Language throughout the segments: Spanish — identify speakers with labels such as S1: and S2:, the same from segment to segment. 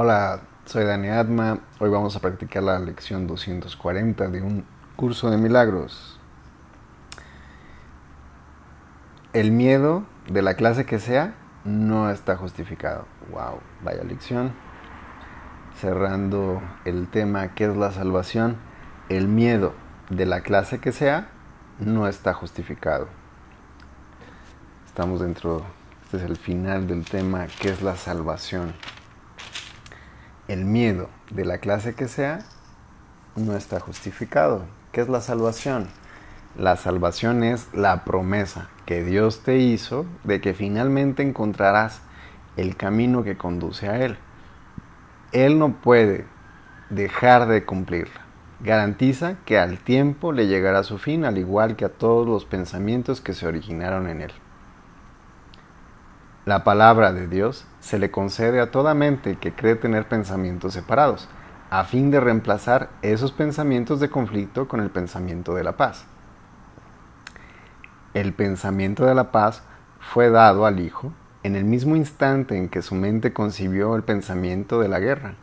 S1: Hola, soy Dani Adma. Hoy vamos a practicar la lección 240 de un curso de milagros. El miedo, de la clase que sea, no está justificado. Wow, vaya lección. Cerrando el tema ¿qué es la salvación? El miedo, de la clase que sea, no está justificado. Estamos dentro, este es el final del tema ¿qué es la salvación? El miedo de la clase que sea no está justificado. ¿Qué es la salvación? La salvación es la promesa que Dios te hizo de que finalmente encontrarás el camino que conduce a Él. Él no puede dejar de cumplirla. Garantiza que al tiempo le llegará su fin, al igual que a todos los pensamientos que se originaron en Él. La palabra de Dios se le concede a toda mente que cree tener pensamientos separados, a fin de reemplazar esos pensamientos de conflicto con el pensamiento de la paz. El pensamiento de la paz fue dado al Hijo en el mismo instante en que su mente concibió el pensamiento de la guerra.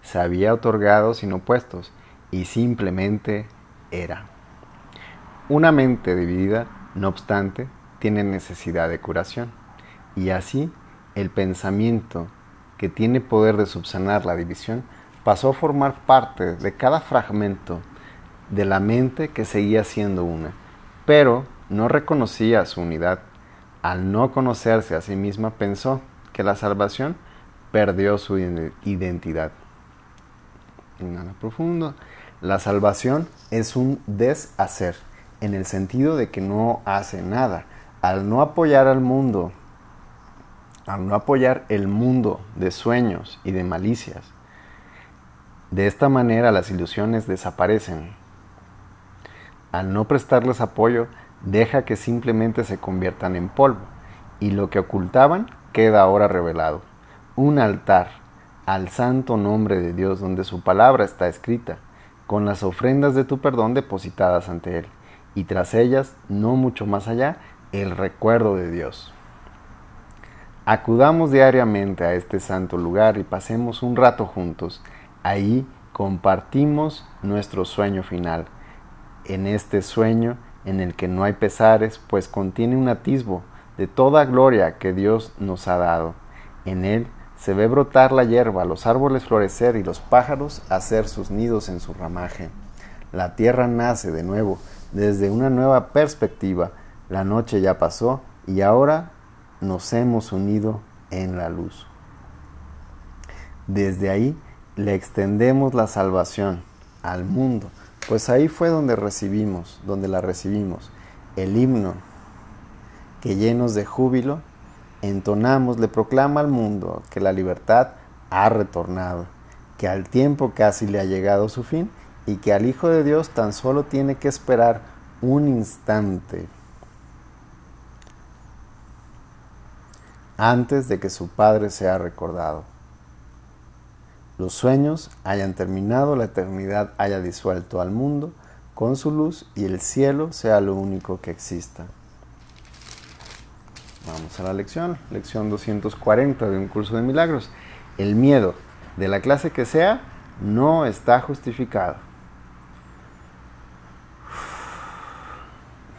S1: Se había otorgado sin opuestos y simplemente era. Una mente dividida, no obstante, tiene necesidad de curación. Y así, el pensamiento, que tiene poder de subsanar la división, pasó a formar parte de cada fragmento de la mente que seguía siendo una, pero no reconocía su unidad. Al no conocerse a sí misma, pensó que la salvación perdió su identidad. Nada profundo. La salvación es un deshacer, en el sentido de que no hace nada. Al no apoyar al mundo al no apoyar el mundo de sueños y de malicias. De esta manera las ilusiones desaparecen. Al no prestarles apoyo, deja que simplemente se conviertan en polvo, y lo que ocultaban queda ahora revelado. Un altar al santo nombre de Dios donde su palabra está escrita, con las ofrendas de tu perdón depositadas ante Él, y tras ellas, no mucho más allá, el recuerdo de Dios. Acudamos diariamente a este santo lugar y pasemos un rato juntos. Ahí compartimos nuestro sueño final. En este sueño en el que no hay pesares, pues contiene un atisbo de toda gloria que Dios nos ha dado. En él se ve brotar la hierba, los árboles florecer y los pájaros hacer sus nidos en su ramaje. La tierra nace de nuevo, desde una nueva perspectiva. La noche ya pasó y ahora nos hemos unido en la luz. Desde ahí le extendemos la salvación al mundo, pues ahí fue donde recibimos, donde la recibimos, el himno que llenos de júbilo entonamos le proclama al mundo que la libertad ha retornado, que al tiempo casi le ha llegado su fin y que al Hijo de Dios tan solo tiene que esperar un instante antes de que su Padre sea recordado. Los sueños hayan terminado, la eternidad haya disuelto al mundo con su luz y el cielo sea lo único que exista. Vamos a la lección, lección 240 de un curso de milagros. El miedo, de la clase que sea, no está justificado.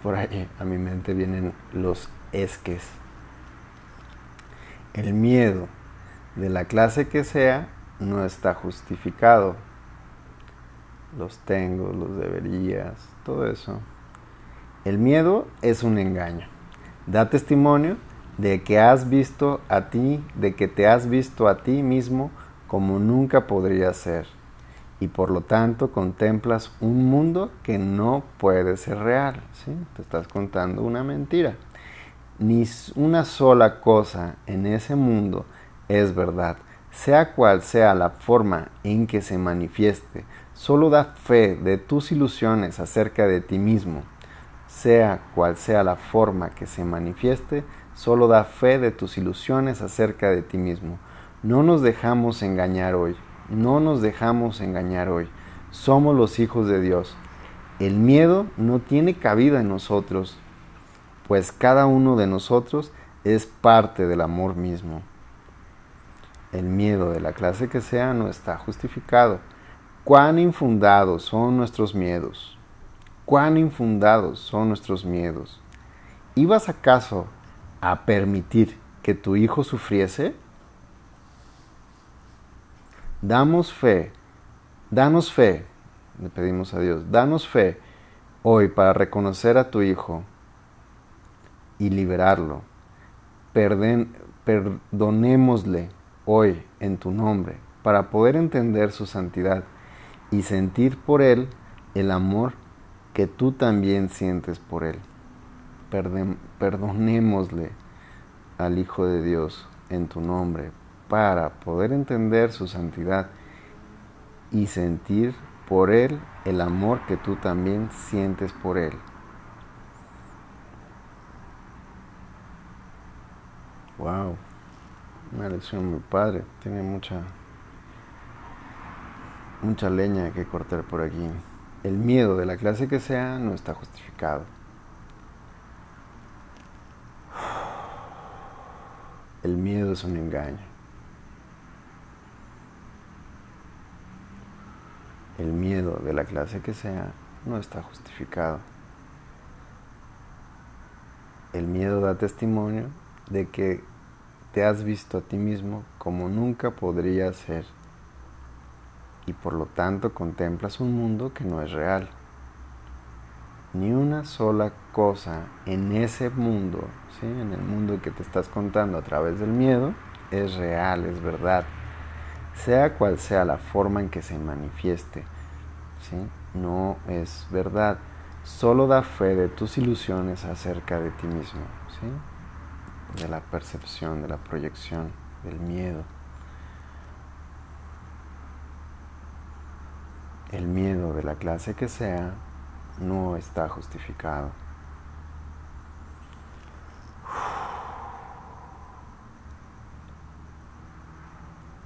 S1: Por ahí a mi mente vienen los esques el miedo de la clase que sea no está justificado. Los tengo, los deberías, todo eso. El miedo es un engaño. Da testimonio de que has visto a ti, de que te has visto a ti mismo como nunca podría ser. Y por lo tanto contemplas un mundo que no puede ser real. ¿sí? Te estás contando una mentira ni una sola cosa en ese mundo es verdad, sea cual sea la forma en que se manifieste, solo da fe de tus ilusiones acerca de ti mismo. Sea cual sea la forma que se manifieste, solo da fe de tus ilusiones acerca de ti mismo. No nos dejamos engañar hoy, no nos dejamos engañar hoy. Somos los hijos de Dios. El miedo no tiene cabida en nosotros, pues cada uno de nosotros es parte del amor mismo. El miedo de la clase que sea no está justificado. Cuán infundados son nuestros miedos. Cuán infundados son nuestros miedos. ¿Ibas acaso a permitir que tu hijo sufriese? Damos fe, danos fe, le pedimos a Dios, danos fe hoy para reconocer a tu hijo y liberarlo. perdonémosle hoy en tu nombre para poder entender su santidad y sentir por él el amor que tú también sientes por él. perdonémosle al Hijo de Dios en tu nombre para poder entender su santidad y sentir por Él el amor que tú también sientes por Él. Wow, una lección muy padre. Tiene mucha, mucha leña que cortar por aquí. El miedo de la clase que sea no está justificado. El miedo es un engaño. El miedo de la clase que sea no está justificado. El miedo da testimonio de que te has visto a ti mismo como nunca podría ser y por lo tanto contemplas un mundo que no es real. Ni una sola cosa en ese mundo, ¿sí? en el mundo que te estás contando a través del miedo, es real, es verdad, sea cual sea la forma en que se manifieste. ¿sí? No es verdad, solo da fe de tus ilusiones acerca de ti mismo. ¿sí? De la percepción, de la proyección, del miedo. El miedo de la clase que sea no está justificado.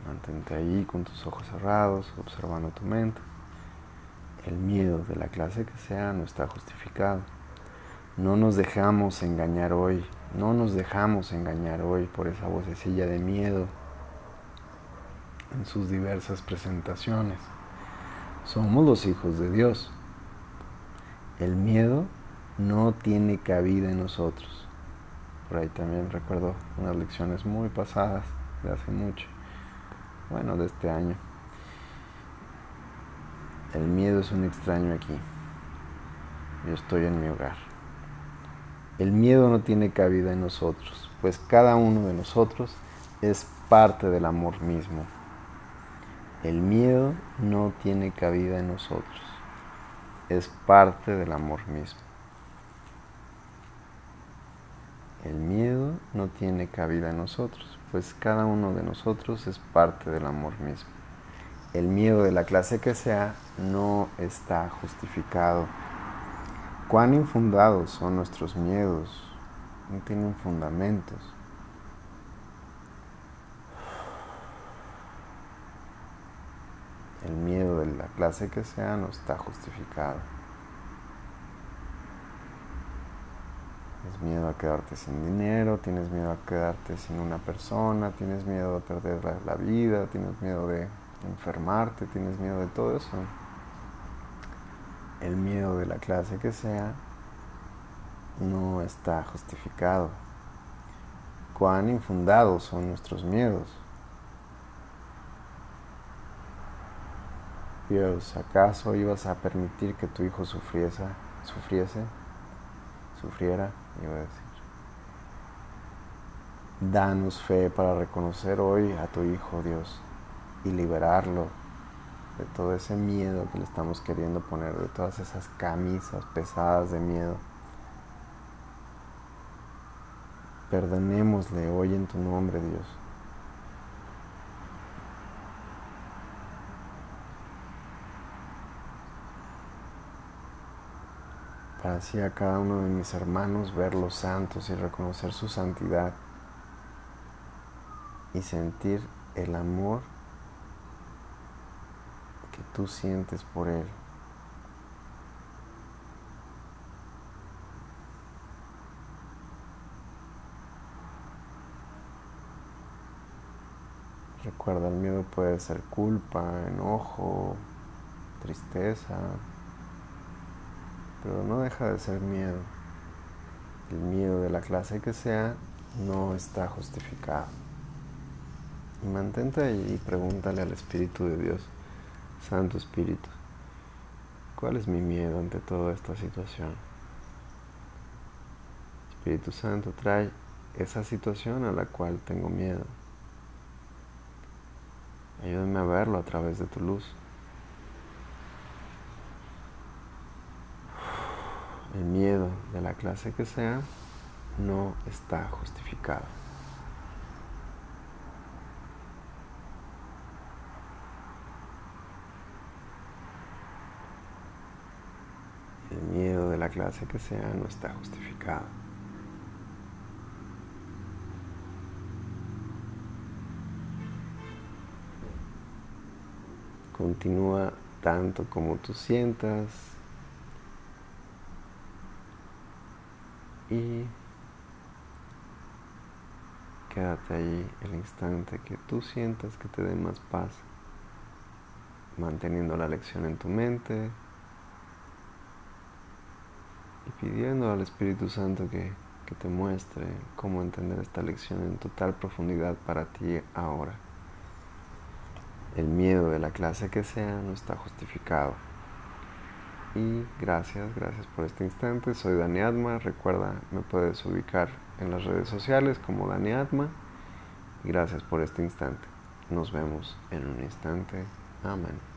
S1: Mantente ahí con tus ojos cerrados, observando tu mente. El miedo de la clase que sea no está justificado. No nos dejamos engañar hoy no nos dejamos engañar hoy por esa vocecilla de miedo en sus diversas presentaciones. Somos los hijos de Dios. El miedo no tiene cabida en nosotros. Por ahí también recuerdo unas lecciones muy pasadas de hace mucho, bueno, de este año. El miedo es un extraño aquí. Yo estoy en mi hogar. El miedo no tiene cabida en nosotros, pues cada uno de nosotros es parte del amor mismo. El miedo no tiene cabida en nosotros, es parte del amor mismo. El miedo no tiene cabida en nosotros, pues cada uno de nosotros es parte del amor mismo. El miedo de la clase que sea no está justificado Cuán infundados son nuestros miedos, no tienen fundamentos. El miedo de la clase que sea no está justificado. Tienes miedo a quedarte sin dinero, tienes miedo a quedarte sin una persona, tienes miedo a perder la, vida, tienes miedo de enfermarte, tienes miedo de todo eso el miedo de la clase que sea no está justificado. Cuán infundados son nuestros miedos. Dios, ¿acaso ibas a permitir que tu hijo sufriese, sufriese, sufriera? Iba a decir. Danos fe para reconocer hoy a tu hijo, Dios, y liberarlo de todo ese miedo que le estamos queriendo poner, de todas esas camisas pesadas de miedo. Perdonémosle hoy en tu nombre, Dios. Para así a cada uno de mis hermanos ver los santos y reconocer su santidad y sentir el amor tú sientes por Él. Recuerda, el miedo puede ser culpa, enojo, tristeza, pero no deja de ser miedo. El miedo de la clase que sea no está justificado. Y mantente ahí y pregúntale al Espíritu de Dios, Santo Espíritu, ¿cuál es mi miedo ante toda esta situación? Espíritu Santo, trae esa situación a la cual tengo miedo. Ayúdame a verlo a través de tu luz. El miedo de la clase que sea no está justificado. El miedo de la clase que sea no está justificado. Continúa tanto como tú sientas y quédate ahí el instante que tú sientas que te dé más paz, manteniendo la lección en tu mente y pidiendo al Espíritu Santo que, que te muestre cómo entender esta lección en total profundidad para ti ahora. El miedo de la clase que sea no está justificado. Y gracias, gracias por este instante. Soy Dani Atma. Recuerda, me puedes ubicar en las redes sociales como Dani Atma. Gracias por este instante. Nos vemos en un instante. Amén.